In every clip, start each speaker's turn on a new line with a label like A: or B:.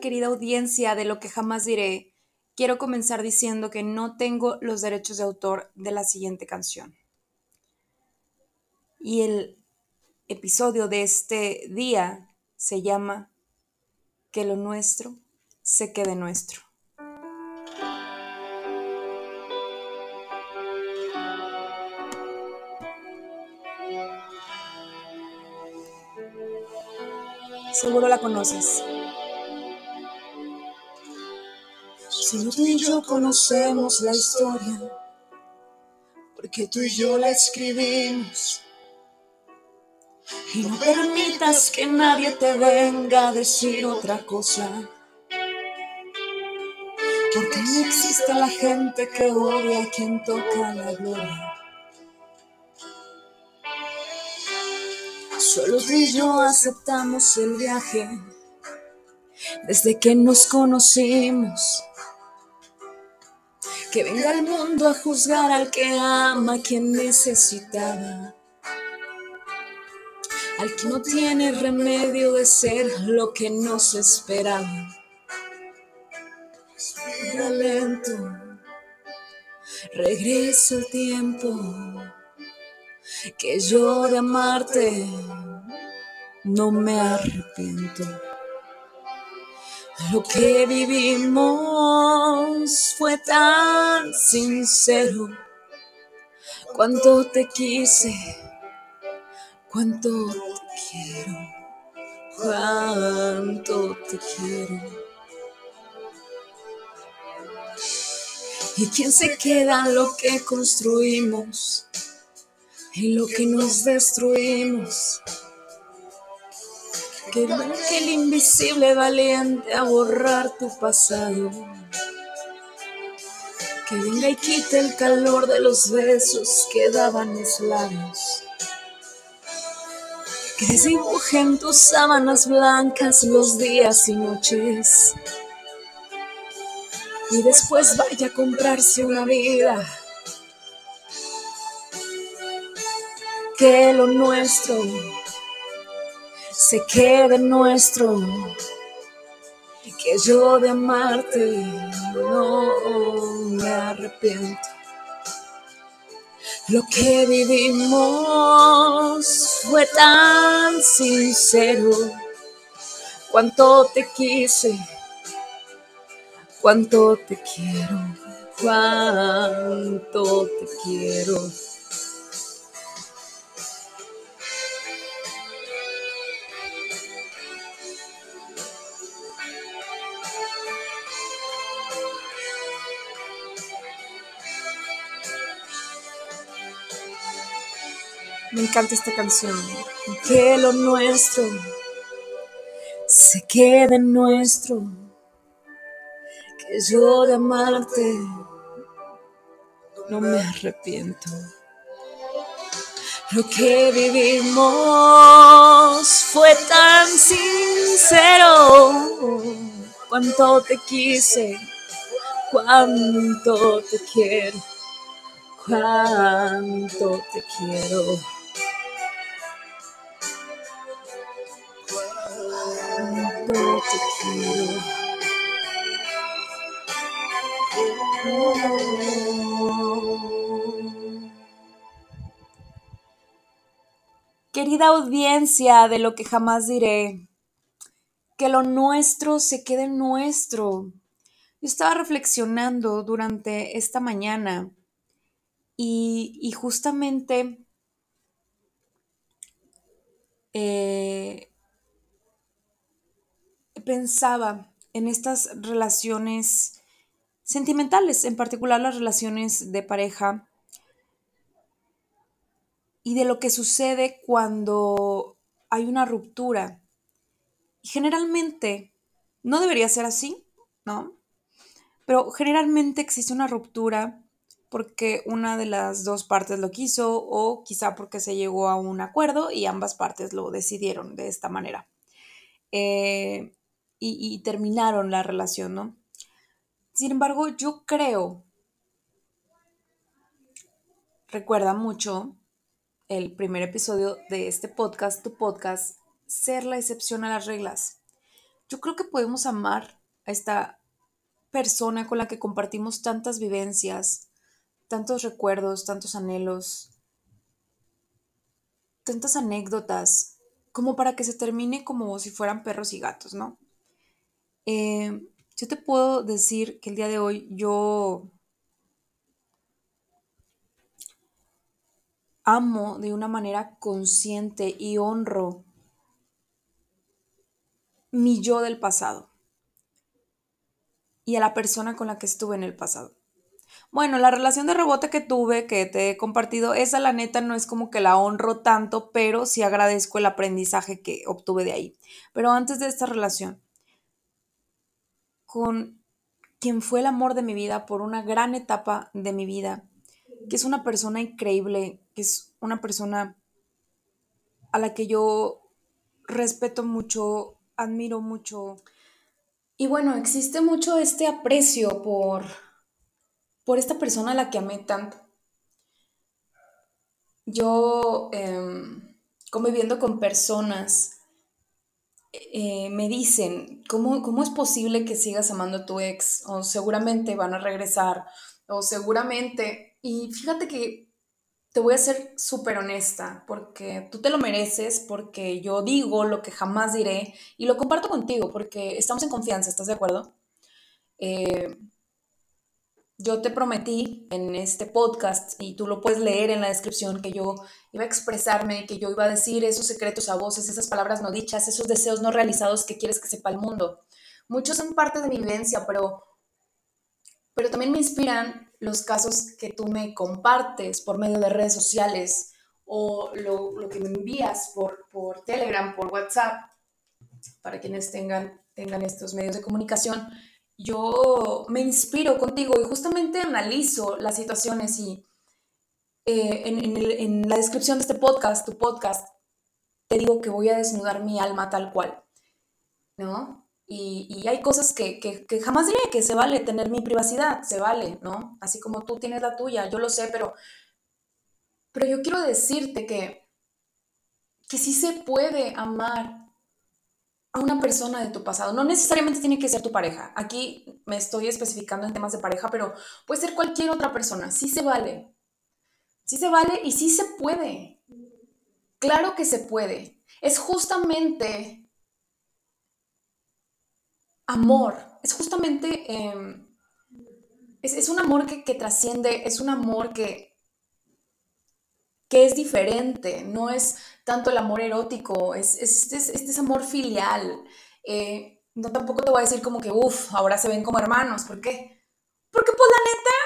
A: Querida audiencia de lo que jamás diré? quiero comenzar diciendo que no tengo los derechos de autor de la siguiente canción. Y el episodio de este día se llama Que lo nuestro se quede nuestro. Seguro la conoces.
B: Si tú y yo conocemos la historia, porque tú y yo la escribimos. Y no permitas que nadie te venga a decir otra cosa. Porque no existe la gente que odia a quien toca la gloria. Solo tú y yo aceptamos el viaje desde que nos conocimos que venga al mundo a juzgar al que ama, a quien necesitaba. Al que no tiene remedio de ser lo que no se esperaba. Respira lento, regresa el tiempo, que yo de amarte no me arrepiento. Lo que vivimos fue tan sincero. Cuánto te quise, cuánto te quiero, cuánto te quiero. ¿Y quién se queda lo que construimos y lo que nos destruimos? Que venga el invisible valiente a borrar tu pasado. Que venga y quite el calor de los besos que daban mis labios. Que desdibuje en tus sábanas blancas los días y noches. Y después vaya a comprarse una vida. Que lo nuestro se quede nuestro. Que yo de amarte no me arrepiento. Lo que vivimos fue tan sincero. Cuánto te quise, cuánto te quiero, cuánto te quiero.
A: Me encanta esta canción.
B: Que lo nuestro se quede nuestro. Que yo de amarte no me arrepiento. Lo que vivimos fue tan sincero. Cuánto te quise, cuánto te quiero, cuánto te quiero.
A: Audiencia de lo que jamás diré, que lo nuestro se quede nuestro. Yo estaba reflexionando durante esta mañana y, justamente eh, pensaba en estas relaciones sentimentales, en particular las relaciones de pareja, y de lo que sucede cuando hay una ruptura. Y generalmente no debería ser así, ¿no? Pero generalmente existe una ruptura porque una de las dos partes lo quiso o quizá porque se llegó a un acuerdo y ambas partes lo decidieron de esta manera. Eh, y, terminaron la relación, ¿no? Sin embargo, yo creo, recuerda mucho el primer episodio de este podcast, tu podcast, ser la excepción a las reglas. Yo creo que podemos amar a esta persona con la que compartimos tantas vivencias, tantos recuerdos, tantos anhelos, tantas anécdotas, como para que se termine como si fueran perros y gatos, ¿no? Eh, yo te puedo decir que el día de hoy yo amo de una manera consciente y honro mi yo del pasado y a la persona con la que estuve en el pasado. Bueno, la relación de rebote que tuve, que te he compartido, esa la neta no es como que la honro tanto, pero sí agradezco el aprendizaje que obtuve de ahí. Pero antes de esta relación, con quien fue el amor de mi vida por una gran etapa de mi vida, que es una persona increíble, que es una persona a la que yo respeto mucho, admiro mucho. Y bueno, existe mucho este aprecio por, por esta persona a la que amé tanto. Yo, em, conviviendo con personas eh, me dicen, ¿cómo, ¿cómo es posible que sigas amando a tu ex? O seguramente van a regresar, o seguramente... Y fíjate que te voy a ser súper honesta, porque tú te lo mereces, porque yo digo lo que jamás diré y lo comparto contigo, porque estamos en confianza, ¿estás de acuerdo? Eh, yo te prometí en este podcast, y tú lo puedes leer en la descripción, que yo iba a expresarme, que yo iba a decir esos secretos a voces, esas palabras no dichas, esos deseos no realizados que quieres que sepa el mundo. Muchos son parte de mi vivencia, pero, pero también me inspiran los casos que tú me compartes por medio de redes sociales o lo, que me envías por, por Telegram, por WhatsApp, para quienes tengan, tengan estos medios de comunicación yo me inspiro contigo y justamente analizo las situaciones y eh, en, la descripción de este podcast, tu podcast, te digo que voy a desnudar mi alma tal cual, ¿no? Y, hay cosas que, que, jamás diré, que se vale tener mi privacidad, se vale, ¿no? Así como tú tienes la tuya, yo lo sé, pero, pero yo quiero decirte que, que sí se puede amar a una persona de tu pasado. No necesariamente tiene que ser tu pareja. Aquí me estoy especificando en temas de pareja, pero puede ser cualquier otra persona. Sí se vale. Sí se vale y sí se puede. Claro que se puede. Es justamente amor. Es justamente... Em, es, un amor que, que trasciende, es un amor que, que es diferente, no es tanto el amor erótico, es, este, es, amor filial. Eh, no tampoco te voy a decir como que, uff, ahora se ven como hermanos, ¿por qué? Porque pues la neta,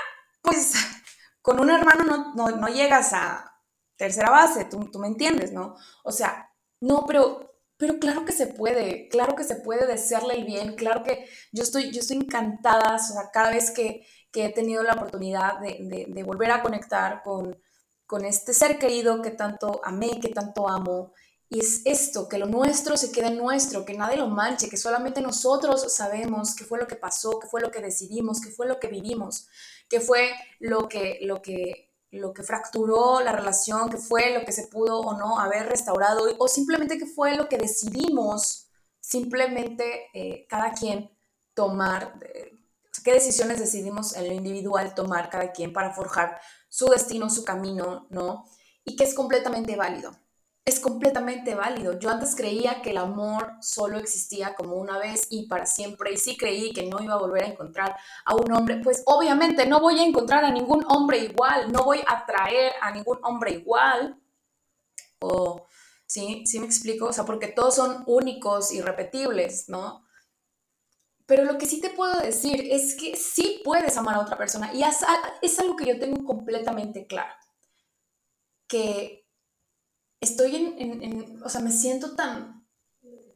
A: pues con un hermano no, llegas a tercera base, tú, tú, me entiendes, ¿no? O sea, no, pero, pero claro que se puede, claro que se puede desearle el bien, claro que yo estoy, yo estoy encantada, o sea, cada vez que, he tenido la oportunidad de volver a conectar con, con este ser querido que tanto amé, que tanto amo. Y es esto, que lo nuestro se quede nuestro, que nadie lo manche, que solamente nosotros sabemos qué fue lo que pasó, qué fue lo que decidimos, qué fue lo que vivimos, qué fue lo que, lo que, lo que fracturó la relación, qué fue lo que se pudo o no haber restaurado, o simplemente qué fue lo que decidimos, simplemente eh, cada quien tomar, qué decisiones decidimos en lo individual tomar cada quien para forjar su destino, su camino, ¿no? Y que es completamente válido. Es completamente válido. Yo antes creía que el amor solo existía como una vez y para siempre, y sí creí que no iba a volver a encontrar a un hombre, pues obviamente no voy a encontrar a ningún hombre igual, no voy a atraer a ningún hombre igual. O, ¿sí? ¿Sí me explico? O sea, porque todos son únicos, irrepetibles, ¿no? Pero lo que sí te puedo decir es que sí puedes amar a otra persona y es, es algo que yo tengo completamente claro. Que estoy en, o sea, me siento tan,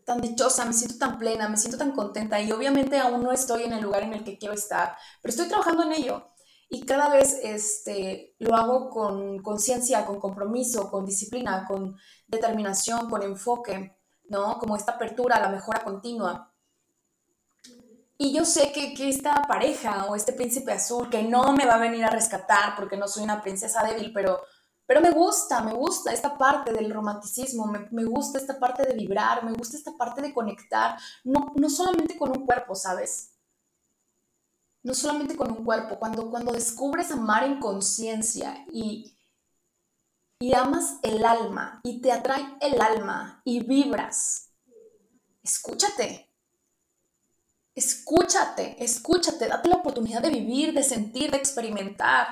A: tan dichosa, me siento tan plena, me siento tan contenta y obviamente aún no estoy en el lugar en el que quiero estar, pero estoy trabajando en ello y cada vez este, lo hago con conciencia, con compromiso, con disciplina, con determinación, con enfoque, ¿no? Como esta apertura a la mejora continua. Y yo sé que, que, esta pareja o este príncipe azul, que no me va a venir a rescatar porque no soy una princesa débil, pero pero me gusta, me gusta esta parte del romanticismo, me, gusta esta parte de vibrar, me gusta esta parte de conectar, no, no solamente con un cuerpo, ¿sabes? No solamente con un cuerpo, cuando, cuando descubres amar en conciencia y, y amas el alma y te atrae el alma y vibras, escúchate, escúchate, escúchate, date la oportunidad de vivir, de sentir, de experimentar,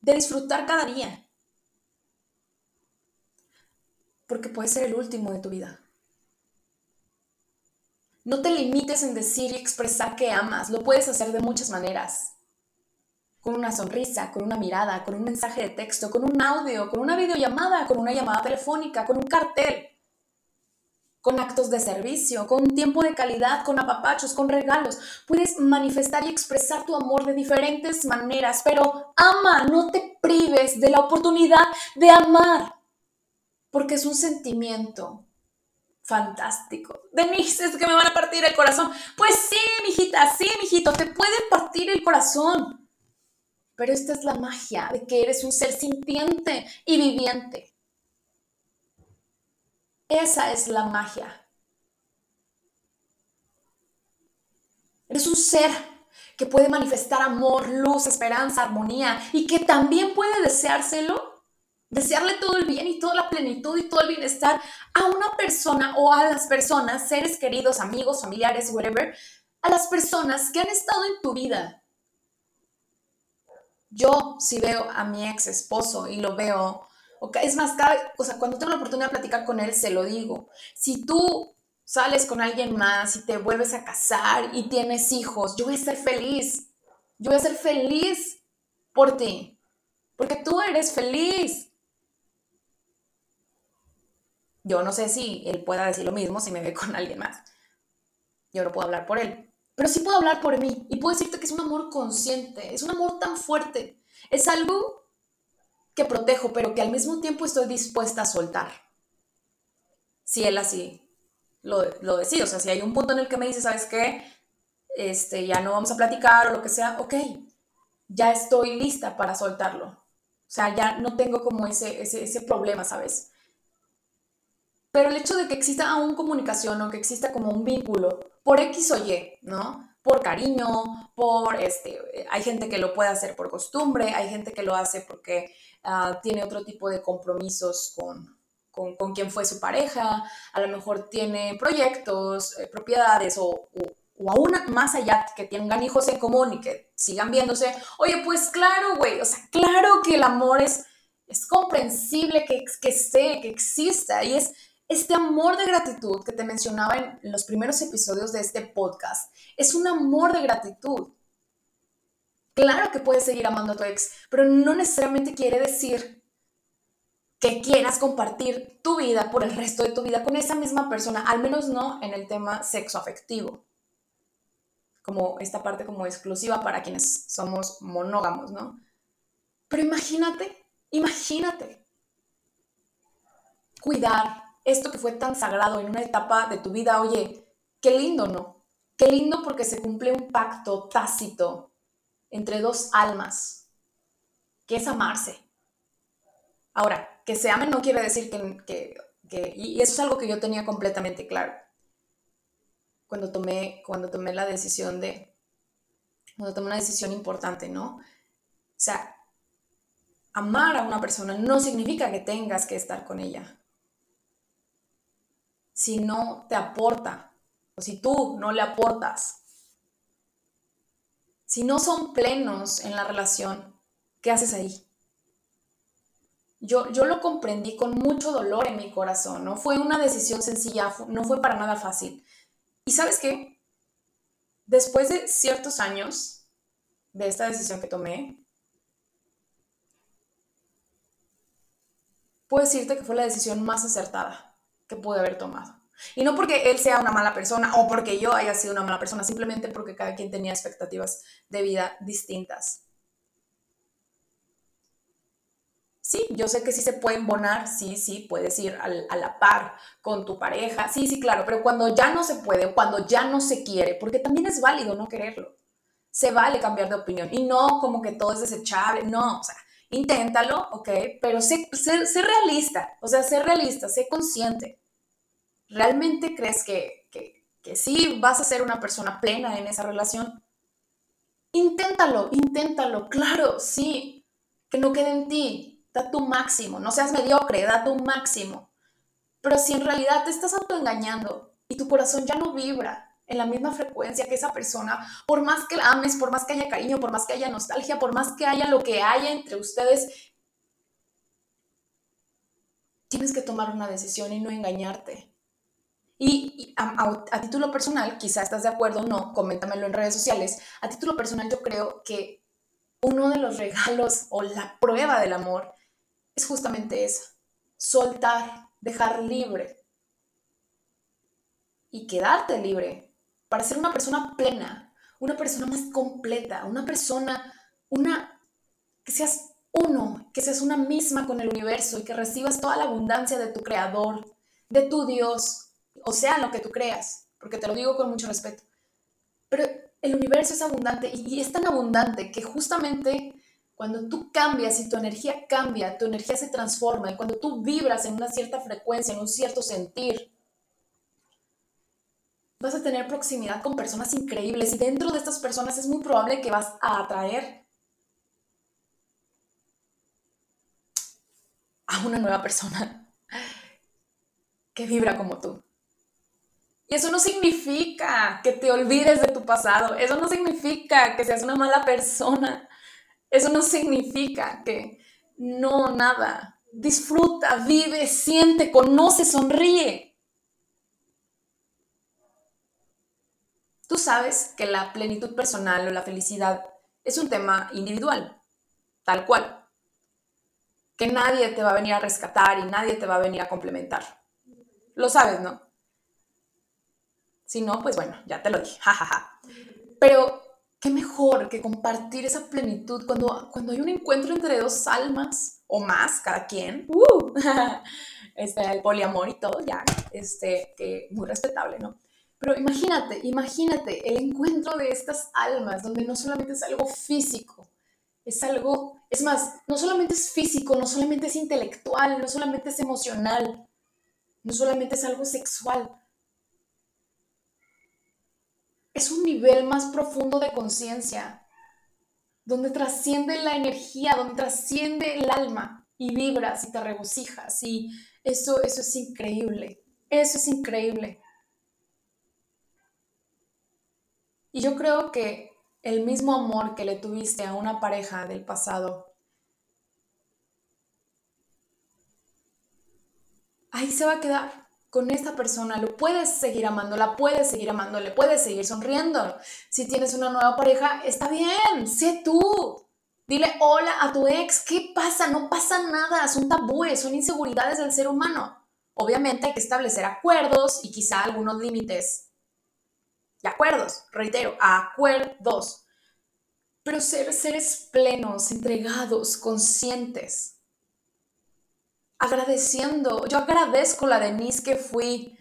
A: de disfrutar cada día porque puede ser el último de tu vida. No te limites en decir y expresar que amas, lo puedes hacer de muchas maneras. Con una sonrisa, con una mirada, con un mensaje de texto, con un audio, con una videollamada, con una llamada telefónica, con un cartel, con actos de servicio, con tiempo de calidad, con apapachos, con regalos. Puedes manifestar y expresar tu amor de diferentes maneras, pero ama, no te prives de la oportunidad de amar porque es un sentimiento fantástico. Denise, es que me van a partir el corazón. Pues sí, mijita, sí, mijito, te pueden partir el corazón. Pero esta es la magia de que eres un ser sintiente y viviente. Esa es la magia. Eres un ser que puede manifestar amor, luz, esperanza, armonía y que también puede deseárselo desearle todo el bien y toda la plenitud y todo el bienestar a una persona o a las personas, seres queridos, amigos, familiares, whatever, a las personas que han estado en tu vida. Yo si veo a mi ex esposo y lo veo, okay, es más, cada, o sea, cuando tengo la oportunidad de platicar con él, se lo digo. Si tú sales con alguien más y te vuelves a casar y tienes hijos, yo voy a ser feliz. Yo voy a ser feliz por ti. Porque tú eres feliz. Yo no sé si él pueda decir lo mismo si me ve con alguien más. Yo no puedo hablar por él. Pero sí puedo hablar por mí. Y puedo decirte que es un amor consciente. Es un amor tan fuerte. Es algo que protejo, pero que al mismo tiempo estoy dispuesta a soltar. Si él así lo, lo decide. O sea, si hay un punto en el que me dice, ¿sabes qué? Este, ya no vamos a platicar o lo que sea, ok, ya estoy lista para soltarlo. O sea, ya no tengo como ese, ese, ese problema, ¿sabes? Pero el hecho de que exista aún comunicación o que exista como un vínculo por X o Y, ¿no? Por cariño, por este, hay gente que lo puede hacer por costumbre, hay gente que lo hace porque ah, tiene otro tipo de compromisos con, con, quien fue su pareja, a lo mejor tiene proyectos, eh, propiedades o, o, aún más allá, que tengan hijos en común y que sigan viéndose. Oye, pues claro, güey, o sea, claro que el amor es, es comprensible que, que esté, que exista y es este amor de gratitud que te mencionaba en los primeros episodios de este podcast es un amor de gratitud. Claro que puedes seguir amando a tu ex, pero no necesariamente quiere decir que quieras compartir tu vida por el resto de tu vida con esa misma persona, al menos no en el tema sexo afectivo. Como esta parte como exclusiva para quienes somos monógamos, ¿no? Pero imagínate, imagínate cuidar, esto que fue tan sagrado en una etapa de tu vida, oye, qué lindo, ¿no? Qué lindo porque se cumple un pacto tácito entre dos almas, que es amarse. Ahora, que se amen no quiere decir que, que, y eso es algo que yo tenía completamente claro. Cuando tomé, cuando tomé la decisión de, cuando tomé una decisión importante, ¿no? O sea, amar a una persona no significa que tengas que estar con ella si no te aporta o si tú no le aportas. Si no son plenos en la relación, ¿qué haces ahí? Yo, yo lo comprendí con mucho dolor en mi corazón, no fue una decisión sencilla, no fue para nada fácil. ¿Y sabes qué? Después de ciertos años de esta decisión que tomé, puedo decirte que fue la decisión más acertada que pude haber tomado. Y no porque él sea una mala persona o porque yo haya sido una mala persona, simplemente porque cada quien tenía expectativas de vida distintas. Sí, yo sé que sí se puede embonar, sí, sí, puedes ir a la par con tu pareja, sí, sí, claro, pero cuando ya no se puede, cuando ya no se quiere, porque también es válido no quererlo, se vale cambiar de opinión y no como que todo es desechable, no, o sea, inténtalo, ok, pero sé, sé, realista, o sea, sé realista, sé consciente. ¿Realmente crees que, que, que sí vas a ser una persona plena en esa relación? Inténtalo, inténtalo, claro, sí, que no quede en ti, da tu máximo, no seas mediocre, da tu máximo. Pero si en realidad te estás autoengañando y tu corazón ya no vibra en la misma frecuencia que esa persona, por más que la ames, por más que haya cariño, por más que haya nostalgia, por más que haya lo que haya entre ustedes, tienes que tomar una decisión y no engañarte. Y, a, título personal, quizá estás de acuerdo o no, coméntamelo en redes sociales, a título personal yo creo que uno de los regalos o la prueba del amor es justamente eso, soltar, dejar libre y quedarte libre para ser una persona plena, una persona más completa, una persona, una, que seas uno, que seas una misma con el universo y que recibas toda la abundancia de tu creador, de tu Dios, o sea, lo que tú creas, porque te lo digo con mucho respeto. Pero el universo es abundante y es tan abundante que justamente cuando tú cambias y tu energía cambia, tu energía se transforma y cuando tú vibras en una cierta frecuencia, en un cierto sentir, vas a tener proximidad con personas increíbles y dentro de estas personas es muy probable que vas a atraer a una nueva persona que vibra como tú. Y eso no significa que te olvides de tu pasado, eso no significa que seas una mala persona, eso no significa que no, nada. Disfruta, vive, siente, conoce, sonríe. Tú sabes que la plenitud personal o la felicidad es un tema individual, tal cual. Que nadie te va a venir a rescatar y nadie te va a venir a complementar. Lo sabes, ¿no? Si no, pues bueno, ya te lo dije, jajaja. Pero qué mejor que compartir esa plenitud cuando, cuando hay un encuentro entre dos almas o más, cada quien. Uh, este, el poliamor y todo, ya, este, que muy respetable, ¿no? Pero imagínate, imagínate el encuentro de estas almas, donde no solamente es algo físico, es algo, es más, no solamente es físico, no solamente es intelectual, no solamente es emocional, no solamente es algo sexual. Es un nivel más profundo de conciencia, donde trasciende la energía, donde trasciende el alma y vibras y te regocijas y eso, eso es increíble, eso es increíble. Y yo creo que el mismo amor que le tuviste a una pareja del pasado, ahí se va a quedar con esta persona. Lo puedes seguir amando, la puedes seguir amando, le puedes seguir sonriendo. Si tienes una nueva pareja, está bien, sé tú. Dile hola a tu ex, ¿qué pasa? No pasa nada, son tabúes, son inseguridades del ser humano. Obviamente hay que establecer acuerdos y quizá algunos límites acuerdos, reitero, acuerdos. Pero ser seres plenos, entregados, conscientes. Agradeciendo. Yo agradezco la Denise que fui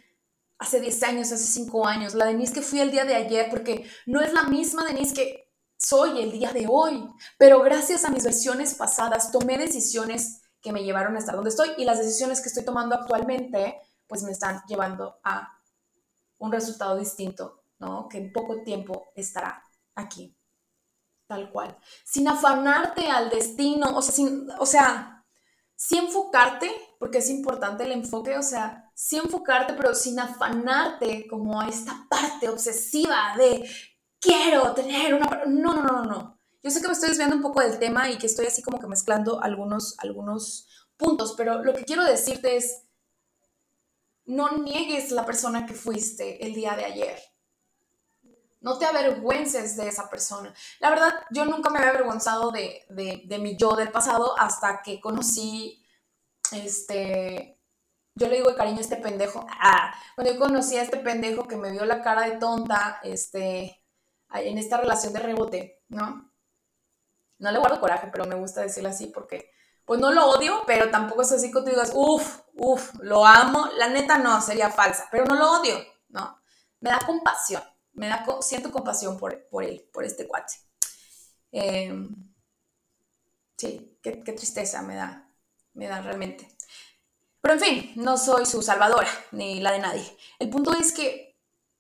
A: hace 10 años, hace 5 años, la Denise que fui el día de ayer, porque no es la misma Denise que soy el día de hoy. Pero gracias a mis versiones pasadas tomé decisiones que me llevaron a estar donde estoy y las decisiones que estoy tomando actualmente pues me están llevando a un resultado distinto ¿no? Que en poco tiempo estará aquí, tal cual. Sin afanarte al destino, o sea, sin, o sea, sí enfocarte porque es importante el enfoque, o sea, sí enfocarte, pero sin afanarte como a esta parte obsesiva de quiero tener una... No, no, no, no. Yo sé que me estoy desviando un poco del tema y que estoy así como que mezclando algunos, algunos puntos, pero lo que quiero decirte es, no niegues la persona que fuiste el día de ayer. No te avergüences de esa persona. La verdad, yo nunca me había avergonzado de, de, mi yo del pasado hasta que conocí, este, yo le digo de cariño a este pendejo. Ah, cuando yo conocí a este pendejo que me vio la cara de tonta, este, en esta relación de rebote, ¿no? No le guardo coraje, pero me gusta decirlo así porque, pues no lo odio, pero tampoco es así que tú digas, uff, uff, lo amo. La neta no, sería falsa, pero no lo odio, ¿no? Me da compasión me da, siento compasión por, por él, por este cuate. Em, sí, qué, tristeza me da, me da realmente. Pero en fin, no soy su salvadora, ni la de nadie. El punto es que,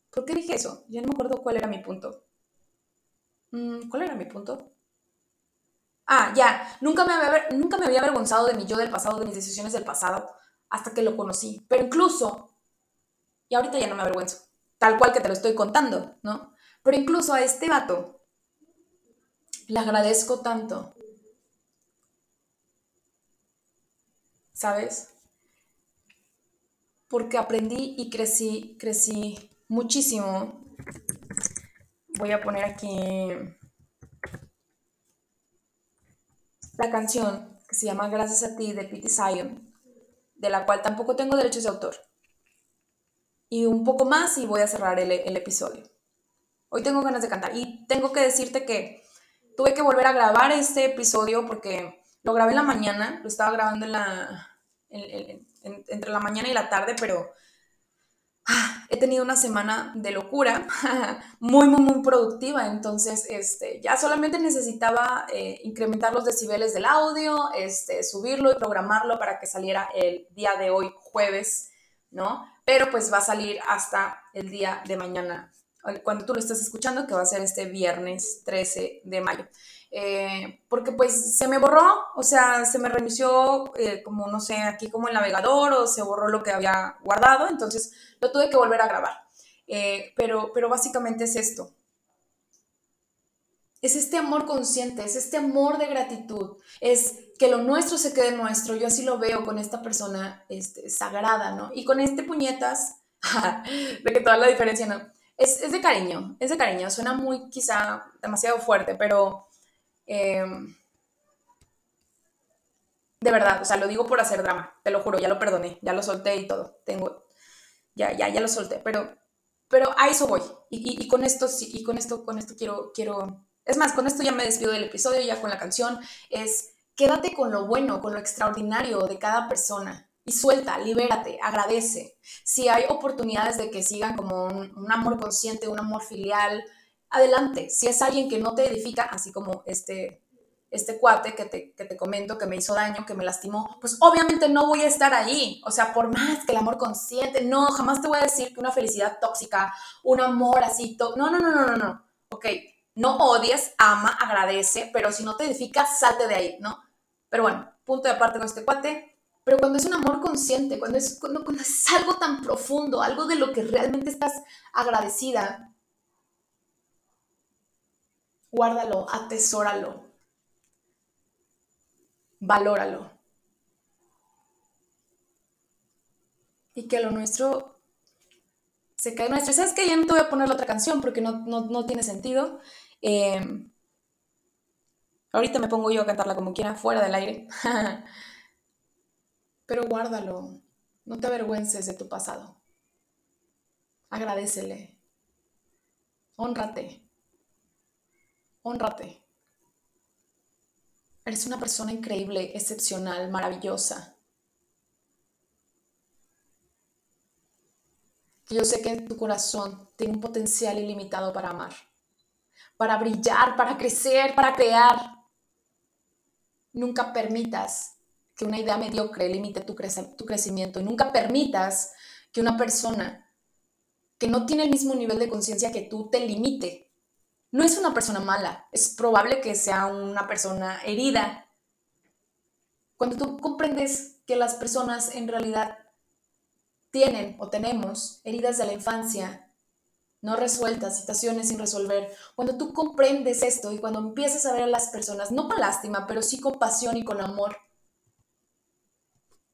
A: ¿por qué dije eso? Ya no me acuerdo cuál era mi punto. Mm, ¿Cuál era mi punto? Ah, ya, nunca me, había, nunca me había avergonzado de mi yo del pasado, de mis decisiones del pasado, hasta que lo conocí. Pero incluso, y ahorita ya no me avergüenzo tal cual que te lo estoy contando, ¿no? Pero incluso a este vato le agradezco tanto. ¿Sabes? Porque aprendí y crecí, crecí muchísimo. Voy a poner aquí la canción que se llama Gracias a ti de Pete Zion, de la cual tampoco tengo derechos de autor y un poco más y voy a cerrar el, episodio. Hoy tengo ganas de cantar y tengo que decirte que tuve que volver a grabar este episodio porque lo grabé en la mañana, lo estaba grabando en la, entre la mañana y la tarde, pero ah, he tenido una semana de locura, muy, muy, muy productiva, entonces este, ya solamente necesitaba eh, incrementar los decibeles del audio, este, subirlo y programarlo para que saliera el día de hoy, jueves, ¿no? Pero pues va a salir hasta el día de mañana, cuando tú lo estás escuchando, que va a ser este viernes 13 de mayo. Eh, porque pues se me borró, o sea, se me reinició eh, como, no sé, aquí como el navegador o se borró lo que había guardado, entonces lo tuve que volver a grabar. Eh, pero, pero básicamente es esto, es este amor consciente, es este amor de gratitud, es que lo nuestro se quede nuestro. Yo así lo veo con esta persona este, sagrada, ¿no? Y con este puñetas, de que toda la diferencia, ¿no? Es, de cariño, es de cariño. Suena muy, quizá, demasiado fuerte, pero... Em, de verdad, o sea, lo digo por hacer drama, te lo juro, ya lo perdoné, ya lo solté y todo. Tengo, ya, ya, ya lo solté, pero, pero a eso voy. Y, y con esto, y con esto, con esto quiero, quiero es más, con esto ya me despido del episodio, ya con la canción, es quédate con lo bueno, con lo extraordinario de cada persona y suelta, libérate, agradece. Si hay oportunidades de que sigan como un, amor consciente, un amor filial, adelante. Si es alguien que no te edifica, así como este, este cuate que te, que te comento, que me hizo daño, que me lastimó, pues obviamente no voy a estar ahí. O sea, por más que el amor consciente, no, jamás te voy a decir que una felicidad tóxica, un amor así, no, no, no, no, no, no. Ok, no odies, ama, agradece, pero si no te edifica, salte de ahí, ¿no? Pero bueno, punto de aparte con este cuate. Pero cuando es un amor consciente, cuando es, cuando, es algo tan profundo, algo de lo que realmente estás agradecida, guárdalo, atesóralo, valóralo. Y que lo nuestro se cae nuestro. ¿Sabes que Ya no te voy a poner la otra canción porque no, no tiene sentido. Em, ahorita me pongo yo a cantarla como quiera, fuera del aire. Pero guárdalo, no te avergüences de tu pasado. Agradecele. Honrate. Honrate. Eres una persona increíble, excepcional, maravillosa. Yo sé que en tu corazón tiene un potencial ilimitado para amar para brillar, para crecer, para crear. Nunca permitas que una idea mediocre limite tu, crecimiento nunca permitas que una persona que no tiene el mismo nivel de conciencia que tú te limite. No es una persona mala, es probable que sea una persona herida. Cuando tú comprendes que las personas en realidad tienen o tenemos heridas de la infancia no resueltas, situaciones sin resolver. Cuando tú comprendes esto y cuando empiezas a ver a las personas, no con lástima, pero sí con pasión y con amor,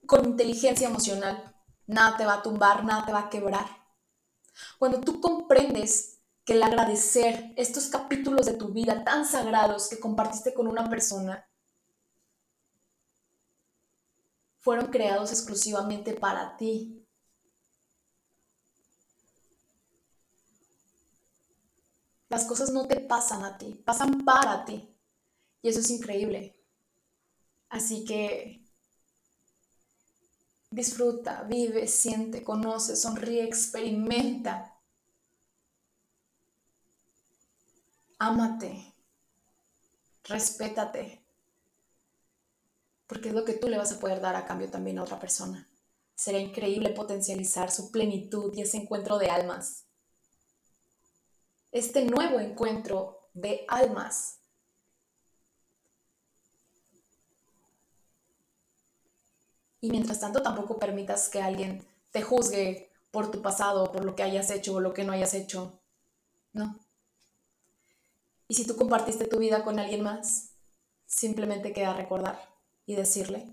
A: con inteligencia emocional, nada te va a tumbar, nada te va a quebrar. Cuando tú comprendes que el agradecer estos capítulos de tu vida tan sagrados que compartiste con una persona fueron creados exclusivamente para ti. Las cosas no te pasan a ti, pasan para ti. Y eso es increíble. Así que disfruta, vive, siente, conoce, sonríe, experimenta. Ámate, respétate, porque es lo que tú le vas a poder dar a cambio también a otra persona. Será increíble potencializar su plenitud y ese encuentro de almas este nuevo encuentro de almas. Y mientras tanto tampoco permitas que alguien te juzgue por tu pasado, por lo que hayas hecho o lo que no hayas hecho. No. Y si tú compartiste tu vida con alguien más, simplemente queda recordar y decirle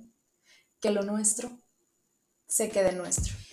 A: que lo nuestro se quede nuestro.